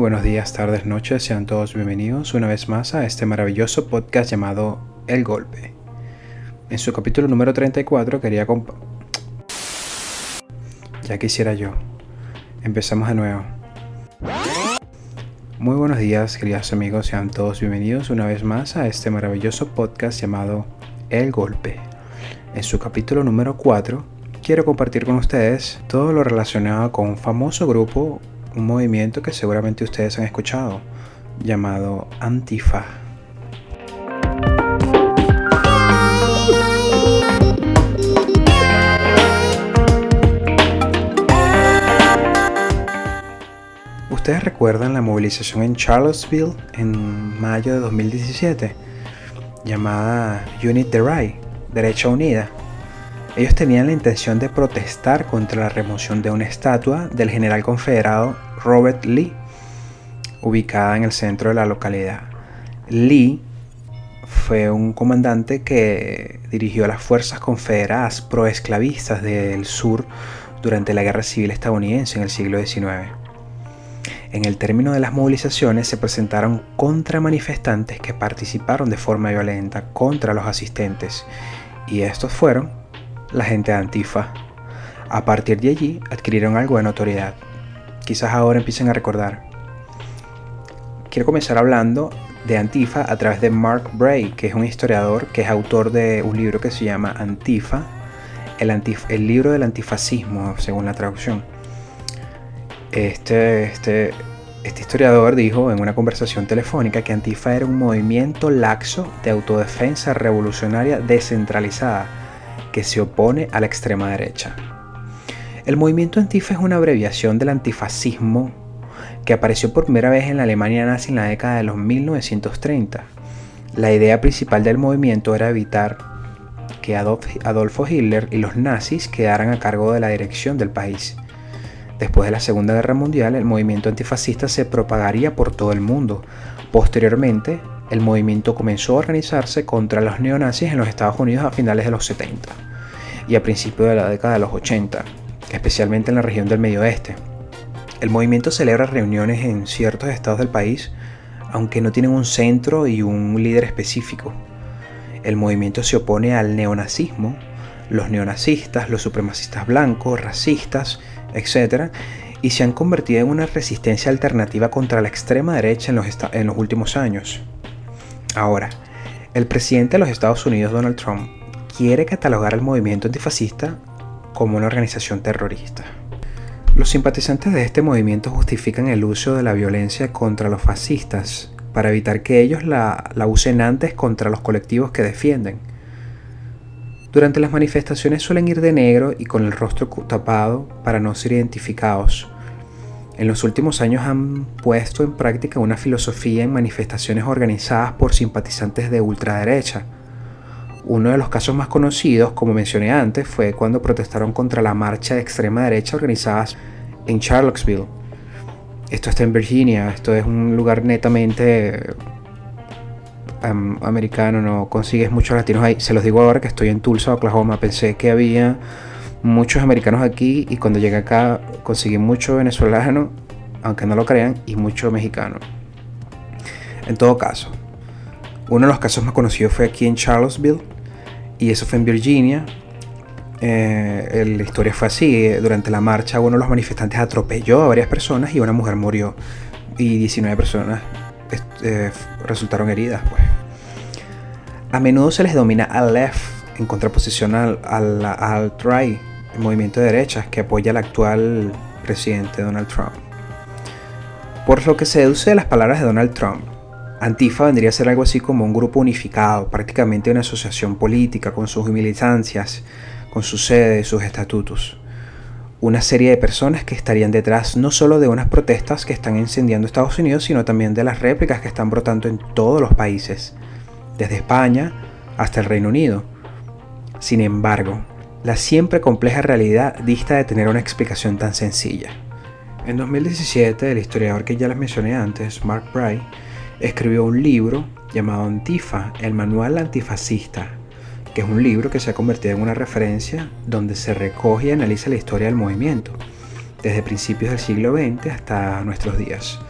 buenos días, tardes, noches, sean todos bienvenidos una vez más a este maravilloso podcast llamado El Golpe. En su capítulo número 34 quería comp... Ya quisiera yo. Empezamos de nuevo. Muy buenos días, queridos amigos, sean todos bienvenidos una vez más a este maravilloso podcast llamado El Golpe. En su capítulo número 4 quiero compartir con ustedes todo lo relacionado con un famoso grupo un movimiento que seguramente ustedes han escuchado, llamado Antifa. ¿Ustedes recuerdan la movilización en Charlottesville en mayo de 2017? Llamada Unit the Right, Derecha Unida. Ellos tenían la intención de protestar contra la remoción de una estatua del general confederado Robert Lee, ubicada en el centro de la localidad. Lee fue un comandante que dirigió las fuerzas confederadas proesclavistas del sur durante la Guerra Civil estadounidense en el siglo XIX. En el término de las movilizaciones se presentaron contramanifestantes que participaron de forma violenta contra los asistentes y estos fueron la gente de Antifa. A partir de allí adquirieron algo de notoriedad. Quizás ahora empiecen a recordar. Quiero comenzar hablando de Antifa a través de Mark Bray, que es un historiador que es autor de un libro que se llama Antifa, el, libro del antifascismo, según la traducción. Este, este, este historiador dijo en una conversación telefónica que Antifa era un movimiento laxo de autodefensa revolucionaria descentralizada que se opone a la extrema derecha. El movimiento Antifa es una abreviación del antifascismo que apareció por primera vez en la Alemania nazi en la década de los 1930. La idea principal del movimiento era evitar que Adolfo Hitler y los nazis quedaran a cargo de la dirección del país. Después de la Segunda Guerra Mundial, el movimiento antifascista se propagaría por todo el mundo. Posteriormente, el movimiento comenzó a organizarse contra los neonazis en los Estados Unidos a finales de los 70 y a principios de la década de los 80, especialmente en la región del Medio Oeste. El movimiento celebra reuniones en ciertos estados del país, aunque no tienen un centro y un líder específico. El movimiento se opone al neonazismo, los neonazistas, los supremacistas blancos, racistas, etc., y se han convertido en una resistencia alternativa contra la extrema derecha en los, en los últimos años. Ahora, el presidente de los Estados Unidos, Donald Trump, quiere catalogar al movimiento antifascista como una organización terrorista. Los simpatizantes de este movimiento justifican el uso de la violencia contra los fascistas para evitar que ellos la, la usen antes contra los colectivos que defienden. Durante las manifestaciones suelen ir de negro y con el rostro tapado para no ser identificados, en los últimos años han puesto en práctica una filosofía en manifestaciones organizadas por simpatizantes de ultraderecha. Uno de los casos más conocidos, como mencioné antes, fue cuando protestaron contra la marcha de extrema derecha organizada en Charlottesville. Esto está en Virginia, esto es un lugar netamente americano, no consigues muchos latinos ahí. Se los digo ahora que estoy en Tulsa, Oklahoma. Pensé que había muchos americanos aquí y cuando llegué acá conseguí mucho venezolano, aunque no lo crean, y mucho mexicano. En todo caso, uno de los casos más conocidos fue aquí en Charlottesville y eso fue en Virginia. Eh, la historia fue así, durante la marcha uno de los manifestantes atropelló a varias personas y una mujer murió y 19 personas eh, resultaron heridas. Pues. A menudo se les domina al left en contraposición al, al el movimiento de derechas que apoya al actual presidente Donald Trump. Por lo que se deduce de las palabras de Donald Trump, Antifa vendría a ser algo así como un grupo unificado, prácticamente una asociación política con sus militancias, con su sede sus estatutos. Una serie de personas que estarían detrás no solo de unas protestas que están incendiando Estados Unidos, sino también de las réplicas que están brotando en todos los países, desde España hasta el Reino Unido. Sin embargo, la siempre compleja realidad dista de tener una explicación tan sencilla. En 2017, el historiador que ya les mencioné antes, Mark Bray, escribió un libro llamado Antifa, el manual antifascista, que es un libro que se ha convertido en una referencia donde se recoge y analiza la historia del movimiento, desde principios del siglo XX hasta nuestros días.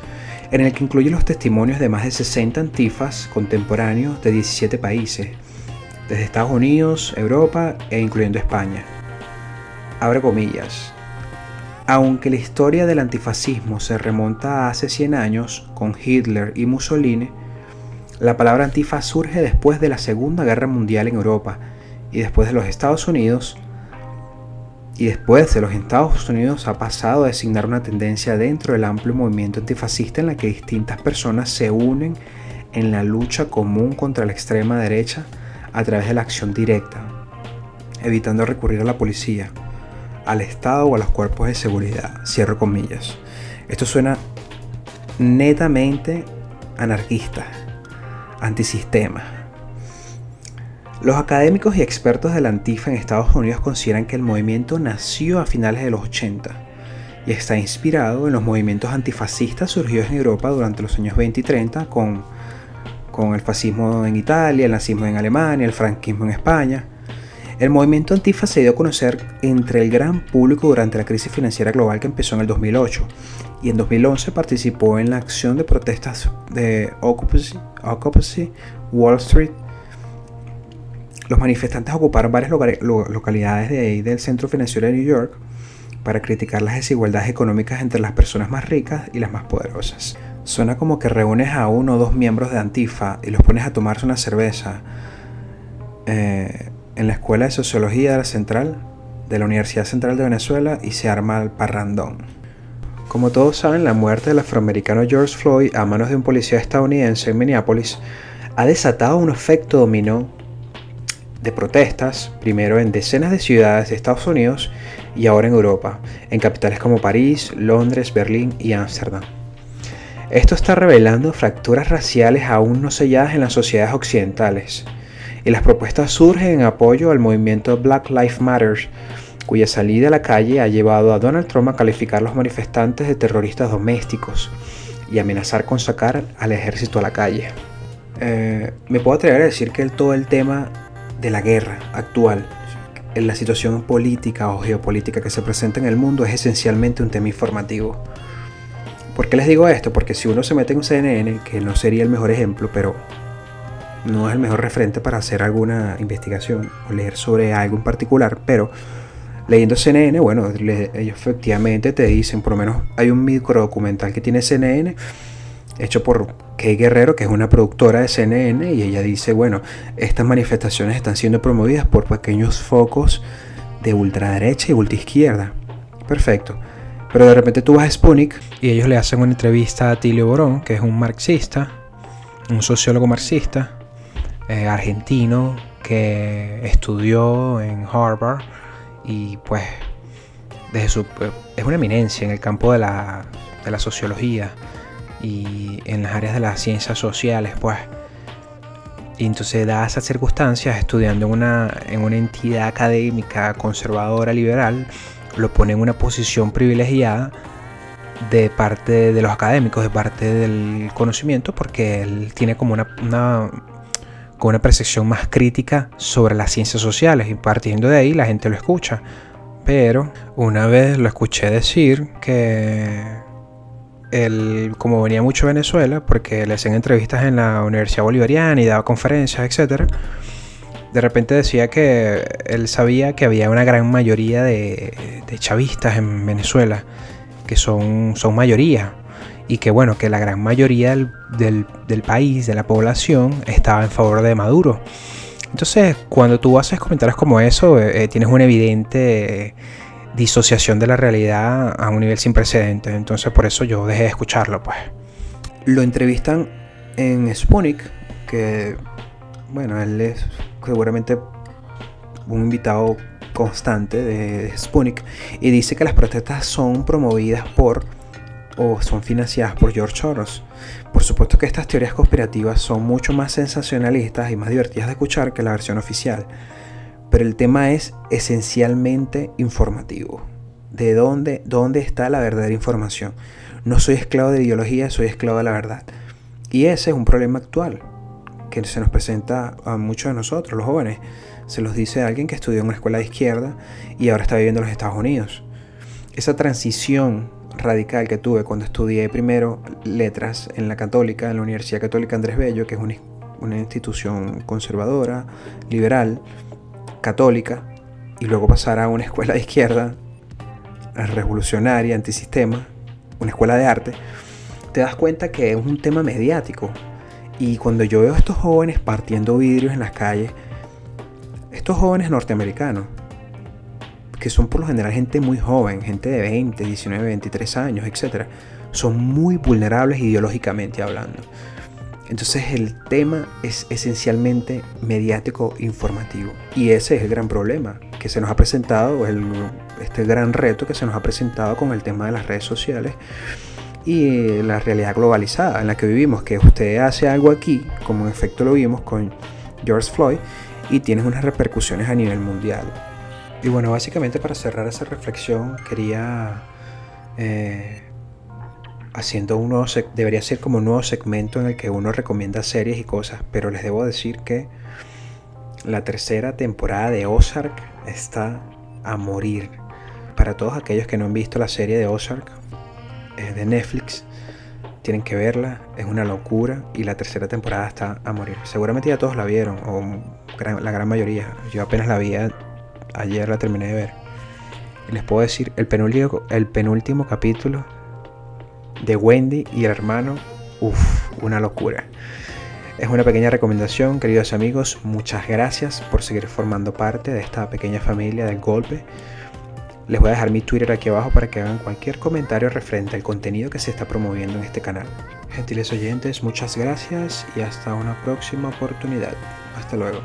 en el que incluye los testimonios de más de 60 antifas contemporáneos de 17 países, desde Estados Unidos, Europa e incluyendo España. Abre comillas. Aunque la historia del antifascismo se remonta a hace 100 años con Hitler y Mussolini, la palabra antifa surge después de la Segunda Guerra Mundial en Europa y después de los Estados Unidos. Y después de los Estados Unidos ha pasado a designar una tendencia dentro del amplio movimiento antifascista en la que distintas personas se unen en la lucha común contra la extrema derecha a través de la acción directa, evitando recurrir a la policía, al Estado o a los cuerpos de seguridad. Cierro comillas. Esto suena netamente anarquista, antisistema. Los académicos y expertos de la Antifa en Estados Unidos consideran que el movimiento nació a finales de los 80 y está inspirado en los movimientos antifascistas surgidos en Europa durante los años 20 y 30 con, con el fascismo en Italia, el nazismo en Alemania, el franquismo en España. El movimiento antifa se dio a conocer entre el gran público durante la crisis financiera global que empezó en el 2008 y en 2011 participó en la acción de protestas de Occupy, Wall Street. Los manifestantes ocuparon varias localidades del centro financiero de New York para criticar las desigualdades económicas entre las personas más ricas y las más poderosas. Suena como que reúnes a uno o dos miembros de Antifa y los pones a tomarse una cerveza. Eh, en la Escuela de Sociología de la Central, de la Universidad Central de Venezuela y se arma el parrandón. Como todos saben, la muerte del afroamericano George Floyd a manos de un policía estadounidense en Minneapolis ha desatado un efecto dominó de protestas, primero en decenas de ciudades de Estados Unidos y ahora en Europa, en capitales como París, Londres, Berlín y Ámsterdam. Esto está revelando fracturas raciales aún no selladas en las sociedades occidentales y las propuestas surgen en apoyo al movimiento Black Lives Matter, cuya salida a la calle ha llevado a Donald Trump a calificar a los manifestantes de terroristas domésticos y amenazar con sacar al ejército a la calle. Eh, me puedo atrever a decir que todo el tema de la guerra actual, en la situación política o geopolítica que se presenta en el mundo, es esencialmente un tema informativo. ¿Por qué les digo esto? Porque si uno se mete en un CNN, que no sería el mejor ejemplo, pero no es el mejor referente para hacer alguna investigación o leer sobre algo en particular, pero leyendo CNN, bueno, ellos efectivamente te dicen, por lo menos hay un micro documental que tiene CNN, hecho por Kay Guerrero, que es una productora de CNN, y ella dice, bueno, estas manifestaciones están siendo promovidas por pequeños focos de ultraderecha y ultraizquierda. Perfecto. Pero de repente tú vas a Sputnik y ellos le hacen una entrevista a Tilio Borón, que es un marxista, un sociólogo marxista, eh, argentino que estudió en Harvard y pues desde su, es una eminencia en el campo de la, de la sociología y en las áreas de las ciencias sociales pues. Y entonces da esas circunstancias estudiando en una, en una entidad académica conservadora liberal lo pone en una posición privilegiada de parte de los académicos, de parte del conocimiento, porque él tiene como una con una percepción más crítica sobre las ciencias sociales y partiendo de ahí la gente lo escucha. Pero una vez lo escuché decir que él, como venía mucho a Venezuela, porque le hacían entrevistas en la Universidad Bolivariana y daba conferencias, etc., de repente decía que él sabía que había una gran mayoría de, de chavistas en Venezuela, que son, son mayoría, y que bueno, que la gran mayoría del, país, de la población, estaba en favor de Maduro. Entonces, cuando tú haces comentarios como eso, eh, eh, tienes una evidente disociación de la realidad a un nivel sin precedentes. Entonces, por eso yo dejé de escucharlo, pues. Lo entrevistan en Sputnik, que, bueno, él es seguramente un invitado constante de Sputnik, y dice que las protestas son promovidas por o son financiadas por George Soros. Por supuesto que estas teorías conspirativas son mucho más sensacionalistas y más divertidas de escuchar que la versión oficial, pero el tema es esencialmente informativo. ¿De dónde, dónde está la verdadera información? No soy esclavo de ideología, soy esclavo de la verdad. Y ese es un problema actual que se nos presenta a muchos de nosotros, los jóvenes. Se los dice alguien que estudió en una escuela de izquierda y ahora está viviendo en los Estados Unidos. Esa transición radical que tuve cuando estudié primero letras en la católica, en la Universidad Católica Andrés Bello, que es una, una institución conservadora, liberal, católica, y luego pasar a una escuela de izquierda, revolucionaria, antisistema, una escuela de arte, te das cuenta que es un tema mediático. Y cuando yo veo a estos jóvenes partiendo vidrios en las calles, estos jóvenes norteamericanos, que son por lo general gente muy joven, gente de 20, 19, 23 años, etc., son muy vulnerables ideológicamente hablando. Entonces el tema es esencialmente mediático informativo. Y ese es el gran problema que se nos ha presentado, el, este gran reto que se nos ha presentado con el tema de las redes sociales y la realidad globalizada en la que vivimos, que usted hace algo aquí, como en efecto lo vimos con George Floyd, y tienes unas repercusiones a nivel mundial. Y bueno, básicamente para cerrar esa reflexión quería... Eh, haciendo un nuevo debería ser como un nuevo segmento en el que uno recomienda series y cosas, pero les debo decir que la tercera temporada de Ozark está a morir. Para todos aquellos que no han visto la serie de Ozark eh, de Netflix, tienen que verla, es una locura y la tercera temporada está a morir. Seguramente ya todos la vieron, o la gran mayoría. Yo apenas la vi ayer, la terminé de ver. Les puedo decir, el penúltimo, el penúltimo capítulo de Wendy y el hermano, uff, una locura. Es una pequeña recomendación, queridos amigos. Muchas gracias por seguir formando parte de esta pequeña familia del golpe. Les voy a dejar mi Twitter aquí abajo para que hagan cualquier comentario referente al contenido que se está promoviendo en este canal. Gentiles oyentes, muchas gracias y hasta una próxima oportunidad. Hasta luego.